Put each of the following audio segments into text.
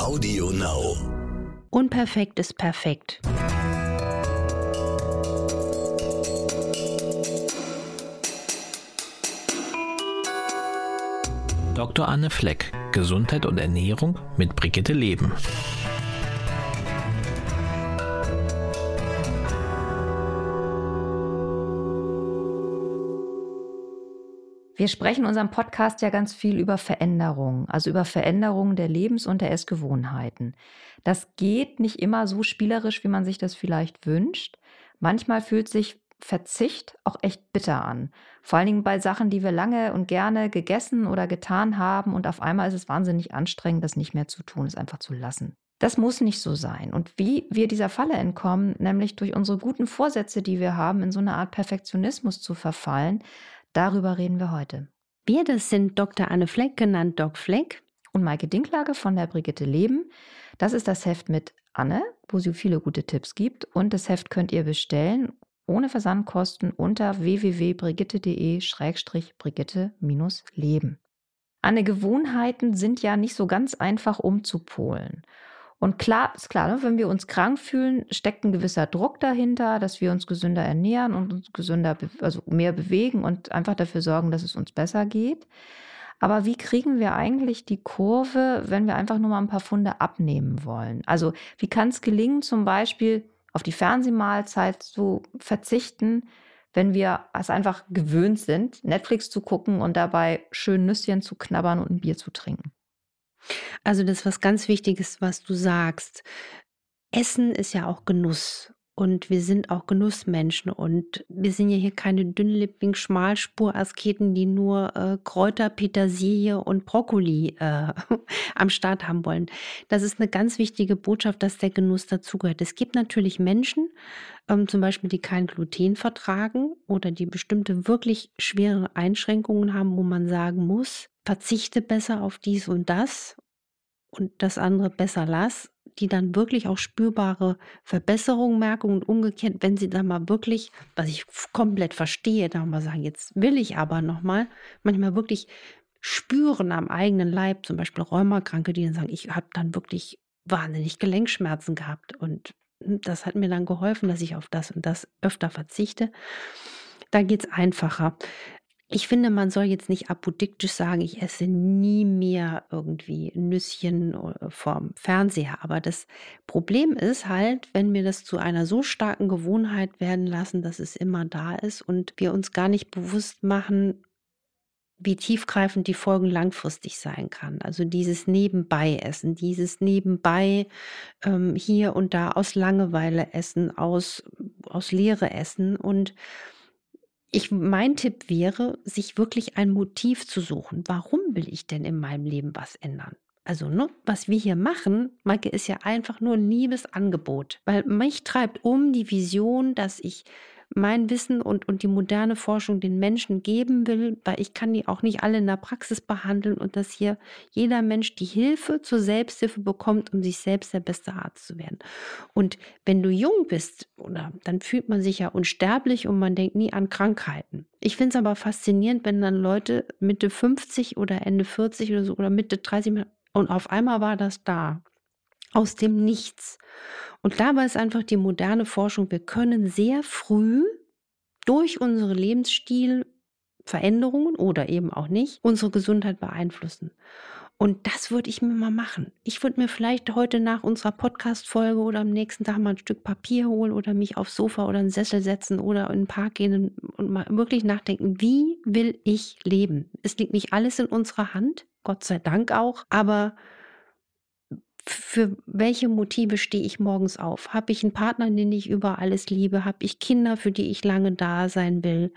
Audio Now. Unperfekt ist perfekt. Dr. Anne Fleck, Gesundheit und Ernährung mit Brigitte Leben. Wir sprechen in unserem Podcast ja ganz viel über Veränderungen, also über Veränderungen der Lebens- und der Essgewohnheiten. Das geht nicht immer so spielerisch, wie man sich das vielleicht wünscht. Manchmal fühlt sich Verzicht auch echt bitter an. Vor allen Dingen bei Sachen, die wir lange und gerne gegessen oder getan haben und auf einmal ist es wahnsinnig anstrengend, das nicht mehr zu tun, es einfach zu lassen. Das muss nicht so sein. Und wie wir dieser Falle entkommen, nämlich durch unsere guten Vorsätze, die wir haben, in so eine Art Perfektionismus zu verfallen, Darüber reden wir heute. Wir, das sind Dr. Anne Fleck, genannt Doc Fleck. Und Maike Dinklage von der Brigitte Leben. Das ist das Heft mit Anne, wo sie viele gute Tipps gibt. Und das Heft könnt ihr bestellen ohne Versandkosten unter www.brigitte.de-brigitte-leben. Anne, Gewohnheiten sind ja nicht so ganz einfach umzupolen. Und klar, ist klar, ne, wenn wir uns krank fühlen, steckt ein gewisser Druck dahinter, dass wir uns gesünder ernähren und uns gesünder, also mehr bewegen und einfach dafür sorgen, dass es uns besser geht. Aber wie kriegen wir eigentlich die Kurve, wenn wir einfach nur mal ein paar Funde abnehmen wollen? Also wie kann es gelingen, zum Beispiel auf die Fernsehmahlzeit zu verzichten, wenn wir es einfach gewöhnt sind, Netflix zu gucken und dabei schön Nüsschen zu knabbern und ein Bier zu trinken? Also das ist was ganz Wichtiges, was du sagst. Essen ist ja auch Genuss. Und wir sind auch Genussmenschen und wir sind ja hier keine dünnlippigen Schmalspur-Asketen, die nur äh, Kräuter, Petersilie und Brokkoli äh, am Start haben wollen. Das ist eine ganz wichtige Botschaft, dass der Genuss dazugehört. Es gibt natürlich Menschen, ähm, zum Beispiel, die kein Gluten vertragen oder die bestimmte wirklich schwere Einschränkungen haben, wo man sagen muss, verzichte besser auf dies und das und das andere besser lass, die dann wirklich auch spürbare Verbesserungen merken und umgekehrt, wenn sie dann mal wirklich, was ich komplett verstehe, da mal sagen, jetzt will ich aber nochmal, manchmal wirklich spüren am eigenen Leib, zum Beispiel Rheumakranke, die dann sagen, ich habe dann wirklich wahnsinnig Gelenkschmerzen gehabt und das hat mir dann geholfen, dass ich auf das und das öfter verzichte. Da geht es einfacher. Ich finde, man soll jetzt nicht apodiktisch sagen, ich esse nie mehr irgendwie Nüsschen äh, vom Fernseher. Aber das Problem ist halt, wenn wir das zu einer so starken Gewohnheit werden lassen, dass es immer da ist und wir uns gar nicht bewusst machen, wie tiefgreifend die Folgen langfristig sein kann. Also dieses Nebenbei-Essen, dieses Nebenbei ähm, hier und da aus Langeweile essen, aus, aus Leere essen und ich, mein Tipp wäre, sich wirklich ein Motiv zu suchen. Warum will ich denn in meinem Leben was ändern? Also, ne, was wir hier machen, Maike, ist ja einfach nur ein Liebesangebot. Weil mich treibt um die Vision, dass ich mein Wissen und, und die moderne Forschung den Menschen geben will, weil ich kann die auch nicht alle in der Praxis behandeln und dass hier jeder Mensch die Hilfe zur Selbsthilfe bekommt, um sich selbst der beste Arzt zu werden. Und wenn du jung bist, oder dann fühlt man sich ja unsterblich und man denkt nie an Krankheiten. Ich finde es aber faszinierend, wenn dann Leute Mitte 50 oder Ende 40 oder so oder Mitte 30 und auf einmal war das da aus dem Nichts. Und dabei ist einfach die moderne Forschung, wir können sehr früh durch unsere Lebensstilveränderungen oder eben auch nicht unsere Gesundheit beeinflussen. Und das würde ich mir mal machen. Ich würde mir vielleicht heute nach unserer Podcast-Folge oder am nächsten Tag mal ein Stück Papier holen oder mich aufs Sofa oder einen Sessel setzen oder in den Park gehen und mal wirklich nachdenken, wie will ich leben? Es liegt nicht alles in unserer Hand, Gott sei Dank auch, aber für welche Motive stehe ich morgens auf? Habe ich einen Partner, den ich über alles liebe? Habe ich Kinder, für die ich lange da sein will?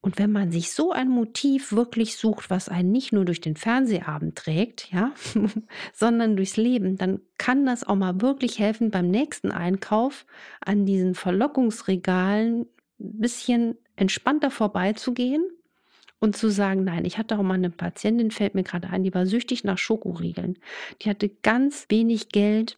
Und wenn man sich so ein Motiv wirklich sucht, was einen nicht nur durch den Fernsehabend trägt, ja, sondern durchs Leben, dann kann das auch mal wirklich helfen, beim nächsten Einkauf an diesen Verlockungsregalen ein bisschen entspannter vorbeizugehen und zu sagen, nein, ich hatte auch mal eine Patientin, fällt mir gerade ein, die war süchtig nach Schokoriegeln. Die hatte ganz wenig Geld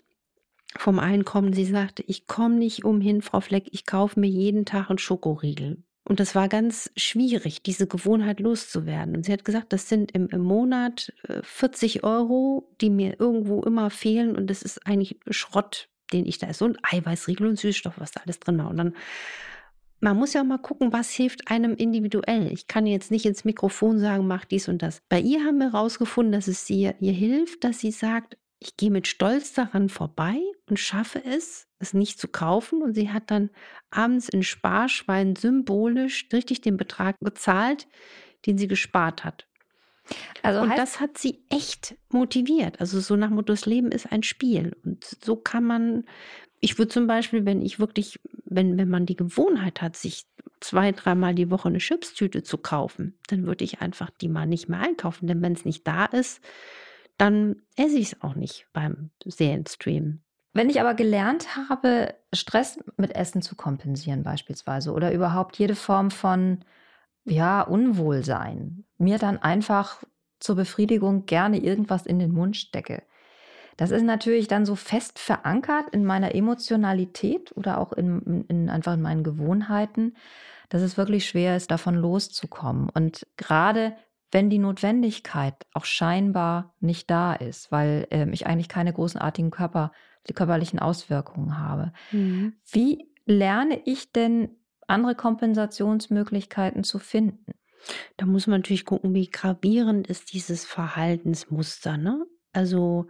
vom Einkommen. Sie sagte, ich komme nicht umhin, Frau Fleck, ich kaufe mir jeden Tag einen Schokoriegel. Und das war ganz schwierig, diese Gewohnheit loszuwerden. Und sie hat gesagt, das sind im, im Monat 40 äh, Euro, die mir irgendwo immer fehlen. Und das ist eigentlich Schrott, den ich da esse. Und Eiweißriegel und Süßstoff, was da alles drin war. Und dann, man muss ja auch mal gucken, was hilft einem individuell. Ich kann jetzt nicht ins Mikrofon sagen, mach dies und das. Bei ihr haben wir herausgefunden, dass es ihr, ihr hilft, dass sie sagt, ich gehe mit Stolz daran vorbei und schaffe es, es nicht zu kaufen. Und sie hat dann abends in Sparschwein symbolisch richtig den Betrag gezahlt, den sie gespart hat. Also und das hat sie echt motiviert. Also so nach Motto, das Leben ist ein Spiel. Und so kann man, ich würde zum Beispiel, wenn ich wirklich, wenn, wenn man die Gewohnheit hat, sich zwei, dreimal die Woche eine Chipstüte zu kaufen, dann würde ich einfach die mal nicht mehr einkaufen. Denn wenn es nicht da ist, dann esse ich es auch nicht beim Serienstream. Wenn ich aber gelernt habe, Stress mit Essen zu kompensieren beispielsweise oder überhaupt jede Form von ja, Unwohlsein, mir dann einfach zur Befriedigung gerne irgendwas in den Mund stecke. Das ist natürlich dann so fest verankert in meiner Emotionalität oder auch in, in, einfach in meinen Gewohnheiten, dass es wirklich schwer ist, davon loszukommen. Und gerade wenn die Notwendigkeit auch scheinbar nicht da ist, weil ähm, ich eigentlich keine großartigen Körper, die körperlichen Auswirkungen habe. Mhm. Wie lerne ich denn andere Kompensationsmöglichkeiten zu finden? Da muss man natürlich gucken, wie gravierend ist dieses Verhaltensmuster. Ne? Also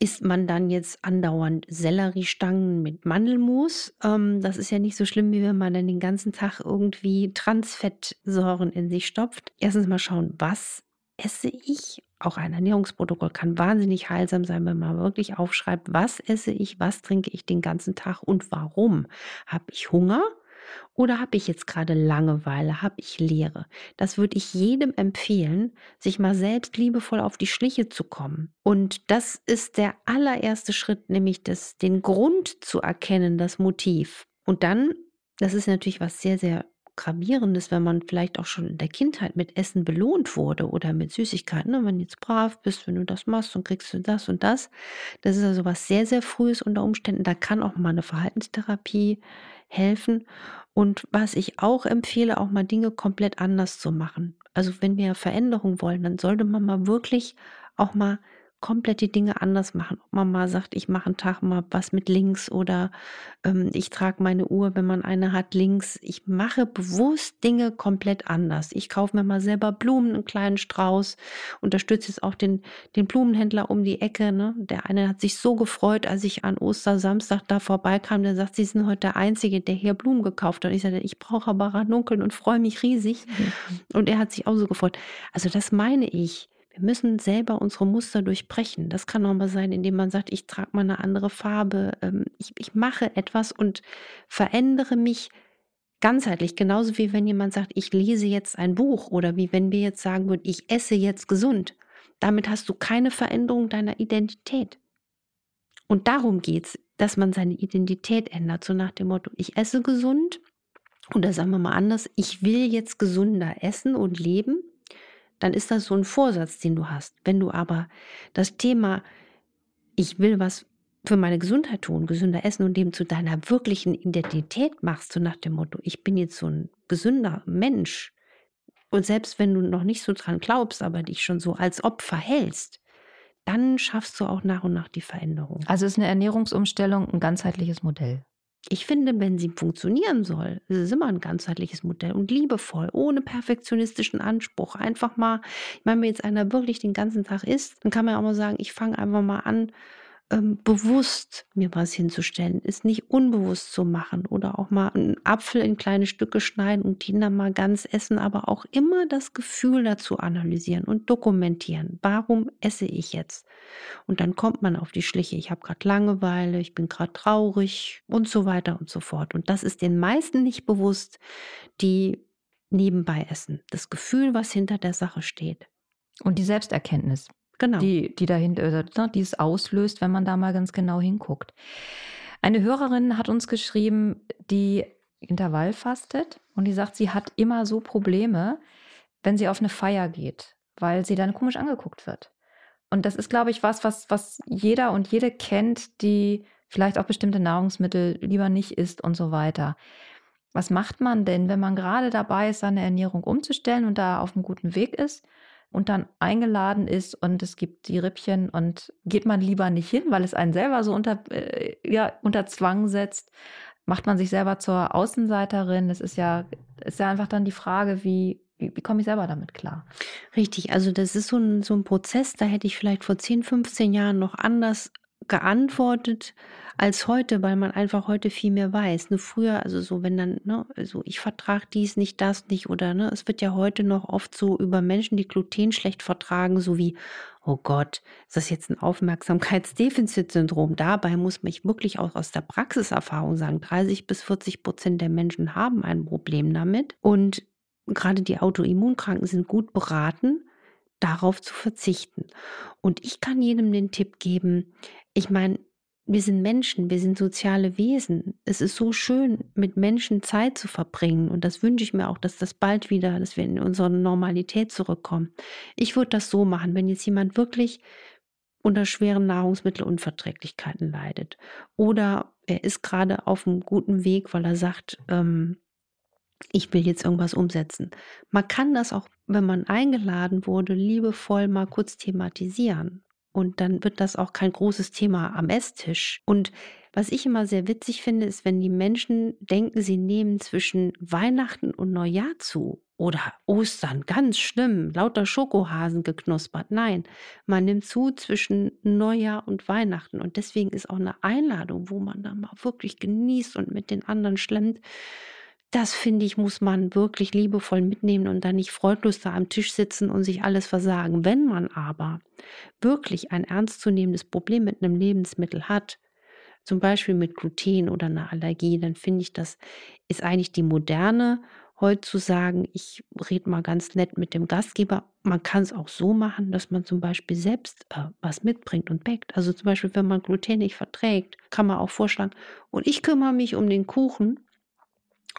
isst man dann jetzt andauernd Selleriestangen mit Mandelmus. Ähm, das ist ja nicht so schlimm, wie wenn man dann den ganzen Tag irgendwie Transfettsäuren in sich stopft. Erstens mal schauen, was esse ich? Auch ein Ernährungsprotokoll kann wahnsinnig heilsam sein, wenn man wirklich aufschreibt, was esse ich, was trinke ich den ganzen Tag und warum. Habe ich Hunger? Oder habe ich jetzt gerade Langeweile? Habe ich Leere? Das würde ich jedem empfehlen, sich mal selbst liebevoll auf die Schliche zu kommen. Und das ist der allererste Schritt, nämlich das, den Grund zu erkennen, das Motiv. Und dann, das ist natürlich was sehr, sehr gravierendes, wenn man vielleicht auch schon in der Kindheit mit Essen belohnt wurde oder mit Süßigkeiten. Ne? Wenn du jetzt brav bist, wenn du das machst, dann kriegst du das und das. Das ist also was sehr, sehr Frühes unter Umständen. Da kann auch mal eine Verhaltenstherapie helfen. Und was ich auch empfehle, auch mal Dinge komplett anders zu machen. Also wenn wir Veränderung wollen, dann sollte man mal wirklich auch mal komplett die Dinge anders machen. Ob man mal sagt, ich mache einen Tag mal was mit links oder ähm, ich trage meine Uhr, wenn man eine hat, links. Ich mache bewusst Dinge komplett anders. Ich kaufe mir mal selber Blumen, einen kleinen Strauß, unterstütze jetzt auch den, den Blumenhändler um die Ecke. Ne? Der eine hat sich so gefreut, als ich an Ostersamstag da vorbeikam. Der sagt, Sie sind heute der Einzige, der hier Blumen gekauft hat. Und ich sagte, ich brauche aber Ranunkeln und freue mich riesig. Mhm. Und er hat sich auch so gefreut. Also das meine ich. Wir müssen selber unsere Muster durchbrechen. Das kann auch mal sein, indem man sagt, ich trage mal eine andere Farbe, ähm, ich, ich mache etwas und verändere mich ganzheitlich. Genauso wie wenn jemand sagt, ich lese jetzt ein Buch oder wie wenn wir jetzt sagen würden, ich esse jetzt gesund. Damit hast du keine Veränderung deiner Identität. Und darum geht es, dass man seine Identität ändert, so nach dem Motto, ich esse gesund oder sagen wir mal anders, ich will jetzt gesunder essen und leben dann ist das so ein Vorsatz, den du hast. Wenn du aber das Thema, ich will was für meine Gesundheit tun, gesünder essen und dem zu deiner wirklichen Identität machst, so nach dem Motto, ich bin jetzt so ein gesünder Mensch. Und selbst wenn du noch nicht so dran glaubst, aber dich schon so als Opfer hältst, dann schaffst du auch nach und nach die Veränderung. Also ist eine Ernährungsumstellung ein ganzheitliches Modell. Ich finde, wenn sie funktionieren soll, ist es immer ein ganzheitliches Modell und liebevoll, ohne perfektionistischen Anspruch. Einfach mal, ich meine, wenn jetzt einer wirklich den ganzen Tag isst, dann kann man auch mal sagen, ich fange einfach mal an, ähm, bewusst mir was hinzustellen, ist nicht unbewusst zu machen oder auch mal einen Apfel in kleine Stücke schneiden und die dann mal ganz essen, aber auch immer das Gefühl dazu analysieren und dokumentieren. Warum esse ich jetzt? Und dann kommt man auf die Schliche, ich habe gerade Langeweile, ich bin gerade traurig und so weiter und so fort. Und das ist den meisten nicht bewusst, die nebenbei essen. Das Gefühl, was hinter der Sache steht. Und die Selbsterkenntnis. Genau. Die, die dahinter, äh, ne, die es auslöst, wenn man da mal ganz genau hinguckt. Eine Hörerin hat uns geschrieben, die Intervall fastet und die sagt, sie hat immer so Probleme, wenn sie auf eine Feier geht, weil sie dann komisch angeguckt wird. Und das ist, glaube ich, was, was, was jeder und jede kennt, die vielleicht auch bestimmte Nahrungsmittel lieber nicht isst und so weiter. Was macht man denn, wenn man gerade dabei ist, seine Ernährung umzustellen und da auf einem guten Weg ist und dann eingeladen ist und es gibt die Rippchen und geht man lieber nicht hin, weil es einen selber so unter, äh, ja, unter Zwang setzt? Macht man sich selber zur Außenseiterin? Das ist ja, ist ja einfach dann die Frage, wie, wie, wie komme ich selber damit klar? Richtig, also das ist so ein, so ein Prozess, da hätte ich vielleicht vor 10, 15 Jahren noch anders geantwortet als heute, weil man einfach heute viel mehr weiß. Nur früher, also so, wenn dann, ne, also ich vertrage dies nicht, das nicht, oder ne, es wird ja heute noch oft so über Menschen, die Gluten schlecht vertragen, so wie, oh Gott, ist das jetzt ein Aufmerksamkeitsdefizitsyndrom? Dabei muss man wirklich auch aus der Praxiserfahrung sagen, 30 bis 40 Prozent der Menschen haben ein Problem damit. Und gerade die Autoimmunkranken sind gut beraten, darauf zu verzichten. Und ich kann jedem den Tipp geben, ich meine, wir sind Menschen, wir sind soziale Wesen. Es ist so schön, mit Menschen Zeit zu verbringen. Und das wünsche ich mir auch, dass das bald wieder, dass wir in unsere Normalität zurückkommen. Ich würde das so machen, wenn jetzt jemand wirklich unter schweren Nahrungsmittelunverträglichkeiten leidet oder er ist gerade auf einem guten Weg, weil er sagt, ähm, ich will jetzt irgendwas umsetzen. Man kann das auch, wenn man eingeladen wurde, liebevoll mal kurz thematisieren. Und dann wird das auch kein großes Thema am Esstisch. Und was ich immer sehr witzig finde, ist, wenn die Menschen denken, sie nehmen zwischen Weihnachten und Neujahr zu oder Ostern, ganz schlimm, lauter Schokohasen geknuspert. Nein, man nimmt zu zwischen Neujahr und Weihnachten. Und deswegen ist auch eine Einladung, wo man dann mal wirklich genießt und mit den anderen schlemmt, das finde ich, muss man wirklich liebevoll mitnehmen und dann nicht freudlos da am Tisch sitzen und sich alles versagen. Wenn man aber wirklich ein ernstzunehmendes Problem mit einem Lebensmittel hat, zum Beispiel mit Gluten oder einer Allergie, dann finde ich, das ist eigentlich die moderne, heute zu sagen, ich rede mal ganz nett mit dem Gastgeber. Man kann es auch so machen, dass man zum Beispiel selbst äh, was mitbringt und backt. Also zum Beispiel, wenn man Gluten nicht verträgt, kann man auch vorschlagen, und ich kümmere mich um den Kuchen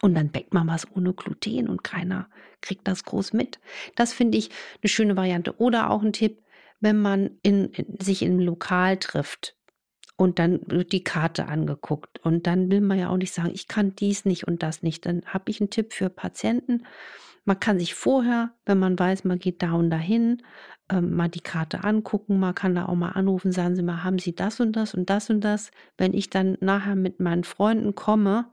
und dann backt man was ohne Gluten und keiner kriegt das groß mit. Das finde ich eine schöne Variante. Oder auch ein Tipp, wenn man in, in, sich im Lokal trifft und dann wird die Karte angeguckt und dann will man ja auch nicht sagen, ich kann dies nicht und das nicht. Dann habe ich einen Tipp für Patienten. Man kann sich vorher, wenn man weiß, man geht da und dahin, ähm, mal die Karte angucken. Man kann da auch mal anrufen, sagen Sie mal, haben Sie das und das und das und das. Wenn ich dann nachher mit meinen Freunden komme,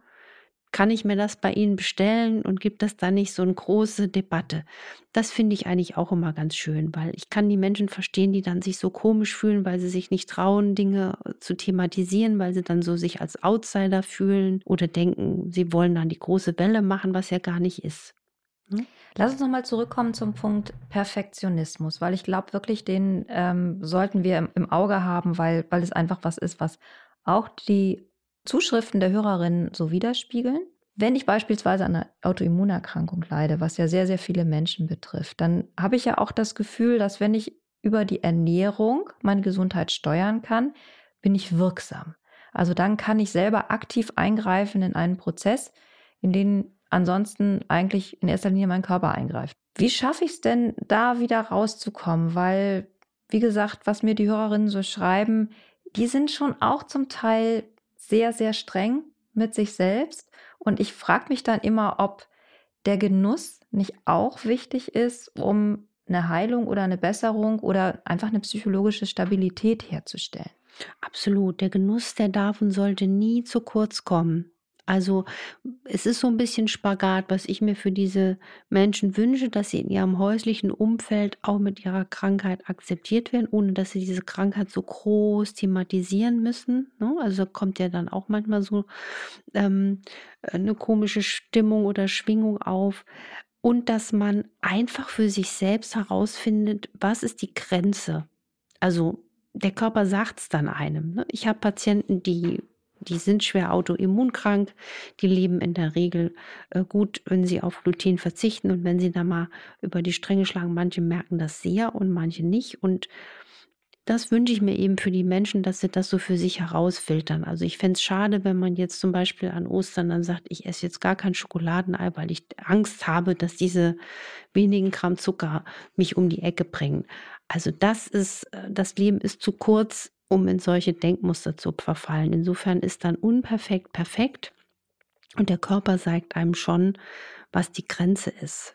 kann ich mir das bei Ihnen bestellen und gibt es da nicht so eine große Debatte? Das finde ich eigentlich auch immer ganz schön, weil ich kann die Menschen verstehen, die dann sich so komisch fühlen, weil sie sich nicht trauen, Dinge äh, zu thematisieren, weil sie dann so sich als Outsider fühlen oder denken, sie wollen dann die große Welle machen, was ja gar nicht ist. Hm? Lass uns nochmal zurückkommen zum Punkt Perfektionismus, weil ich glaube wirklich, den ähm, sollten wir im, im Auge haben, weil, weil es einfach was ist, was auch die Zuschriften der Hörerinnen so widerspiegeln. Wenn ich beispielsweise an einer Autoimmunerkrankung leide, was ja sehr, sehr viele Menschen betrifft, dann habe ich ja auch das Gefühl, dass wenn ich über die Ernährung meine Gesundheit steuern kann, bin ich wirksam. Also dann kann ich selber aktiv eingreifen in einen Prozess, in den ansonsten eigentlich in erster Linie mein Körper eingreift. Wie schaffe ich es denn, da wieder rauszukommen? Weil, wie gesagt, was mir die Hörerinnen so schreiben, die sind schon auch zum Teil sehr, sehr streng mit sich selbst. Und ich frage mich dann immer, ob der Genuss nicht auch wichtig ist, um eine Heilung oder eine Besserung oder einfach eine psychologische Stabilität herzustellen. Absolut. Der Genuss, der darf und sollte nie zu kurz kommen. Also es ist so ein bisschen Spagat, was ich mir für diese Menschen wünsche, dass sie in ihrem häuslichen Umfeld auch mit ihrer Krankheit akzeptiert werden, ohne dass sie diese Krankheit so groß thematisieren müssen. Ne? Also kommt ja dann auch manchmal so ähm, eine komische Stimmung oder Schwingung auf. Und dass man einfach für sich selbst herausfindet, was ist die Grenze. Also der Körper sagt es dann einem. Ne? Ich habe Patienten, die die sind schwer autoimmunkrank, die leben in der Regel äh, gut, wenn sie auf Gluten verzichten und wenn sie da mal über die Stränge schlagen. Manche merken das sehr und manche nicht. Und das wünsche ich mir eben für die Menschen, dass sie das so für sich herausfiltern. Also ich fände es schade, wenn man jetzt zum Beispiel an Ostern dann sagt, ich esse jetzt gar kein Schokoladenei, weil ich Angst habe, dass diese wenigen Gramm Zucker mich um die Ecke bringen. Also das ist, äh, das Leben ist zu kurz, um in solche Denkmuster zu verfallen. Insofern ist dann unperfekt perfekt. Und der Körper sagt einem schon, was die Grenze ist.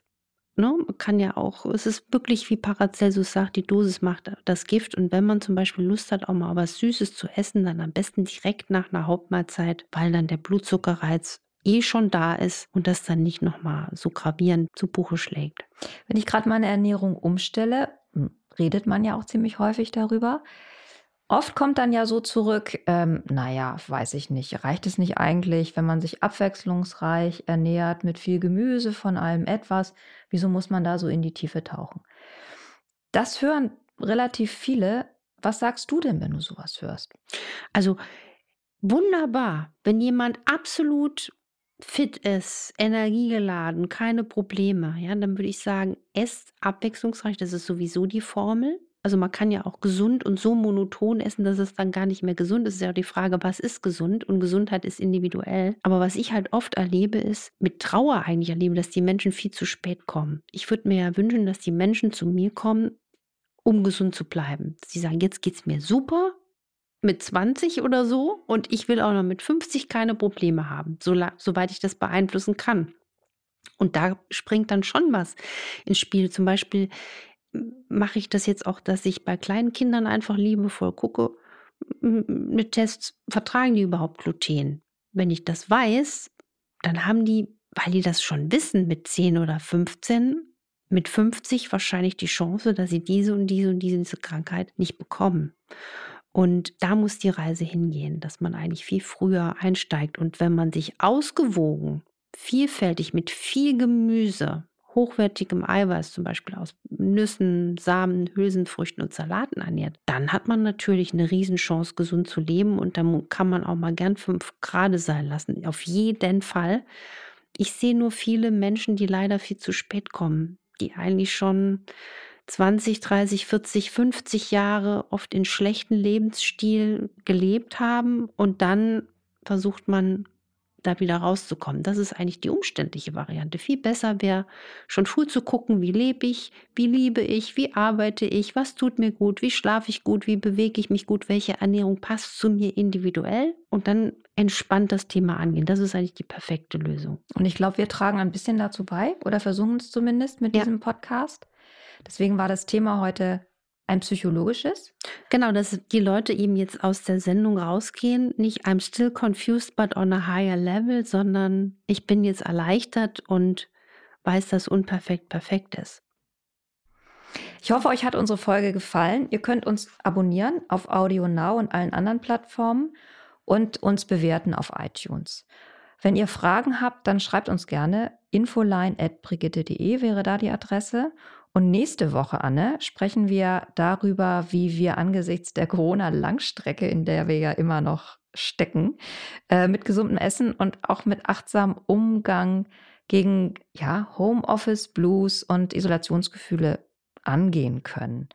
Ne? Man kann ja auch, es ist wirklich wie Paracelsus sagt, die Dosis macht das Gift. Und wenn man zum Beispiel Lust hat, auch mal was Süßes zu essen, dann am besten direkt nach einer Hauptmahlzeit, weil dann der Blutzuckerreiz eh schon da ist und das dann nicht nochmal so gravierend zu Buche schlägt. Wenn ich gerade meine Ernährung umstelle, hm, redet man ja auch ziemlich häufig darüber. Oft kommt dann ja so zurück, ähm, naja, weiß ich nicht, reicht es nicht eigentlich, wenn man sich abwechslungsreich ernährt mit viel Gemüse von allem etwas, wieso muss man da so in die Tiefe tauchen? Das hören relativ viele. Was sagst du denn, wenn du sowas hörst? Also wunderbar, wenn jemand absolut fit ist, energiegeladen, keine Probleme, ja, dann würde ich sagen, esst abwechslungsreich, das ist sowieso die Formel. Also man kann ja auch gesund und so monoton essen, dass es dann gar nicht mehr gesund ist. Es ist ja auch die Frage, was ist gesund? Und Gesundheit ist individuell. Aber was ich halt oft erlebe, ist, mit Trauer eigentlich erlebe, dass die Menschen viel zu spät kommen. Ich würde mir ja wünschen, dass die Menschen zu mir kommen, um gesund zu bleiben. Sie sagen, jetzt geht es mir super, mit 20 oder so und ich will auch noch mit 50 keine Probleme haben, so, soweit ich das beeinflussen kann. Und da springt dann schon was ins Spiel. Zum Beispiel mache ich das jetzt auch, dass ich bei kleinen Kindern einfach liebevoll gucke, mit Tests, vertragen die überhaupt Gluten? Wenn ich das weiß, dann haben die, weil die das schon wissen, mit 10 oder 15, mit 50 wahrscheinlich die Chance, dass sie diese und diese und diese Krankheit nicht bekommen. Und da muss die Reise hingehen, dass man eigentlich viel früher einsteigt. Und wenn man sich ausgewogen, vielfältig mit viel Gemüse, hochwertigem Eiweiß, zum Beispiel aus Nüssen, Samen, Hülsenfrüchten und Salaten ernährt, dann hat man natürlich eine Riesenchance, gesund zu leben und dann kann man auch mal gern fünf Grad sein lassen. Auf jeden Fall. Ich sehe nur viele Menschen, die leider viel zu spät kommen, die eigentlich schon 20, 30, 40, 50 Jahre oft in schlechten Lebensstil gelebt haben und dann versucht man da wieder rauszukommen. Das ist eigentlich die umständliche Variante. Viel besser wäre schon früh zu gucken, wie lebe ich, wie liebe ich, wie arbeite ich, was tut mir gut, wie schlafe ich gut, wie bewege ich mich gut, welche Ernährung passt zu mir individuell und dann entspannt das Thema angehen. Das ist eigentlich die perfekte Lösung. Und ich glaube, wir tragen ein bisschen dazu bei oder versuchen es zumindest mit ja. diesem Podcast. Deswegen war das Thema heute ein psychologisches? Genau, dass die Leute eben jetzt aus der Sendung rausgehen, nicht I'm still confused but on a higher level, sondern ich bin jetzt erleichtert und weiß, dass unperfekt perfekt ist. Ich hoffe, euch hat unsere Folge gefallen. Ihr könnt uns abonnieren auf Audio Now und allen anderen Plattformen und uns bewerten auf iTunes. Wenn ihr Fragen habt, dann schreibt uns gerne infoline.brigitte.de wäre da die Adresse und nächste Woche, Anne, sprechen wir darüber, wie wir angesichts der Corona-Langstrecke, in der wir ja immer noch stecken, äh, mit gesundem Essen und auch mit achtsamem Umgang gegen ja, Homeoffice, Blues und Isolationsgefühle angehen können.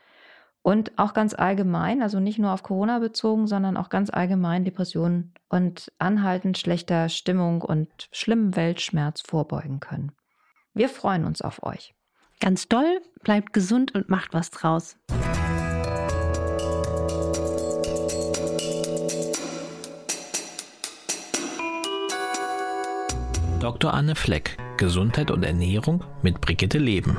Und auch ganz allgemein, also nicht nur auf Corona bezogen, sondern auch ganz allgemein Depressionen und anhaltend schlechter Stimmung und schlimmem Weltschmerz vorbeugen können. Wir freuen uns auf euch. Ganz doll, bleibt gesund und macht was draus. Dr. Anne Fleck, Gesundheit und Ernährung mit Brigitte Leben.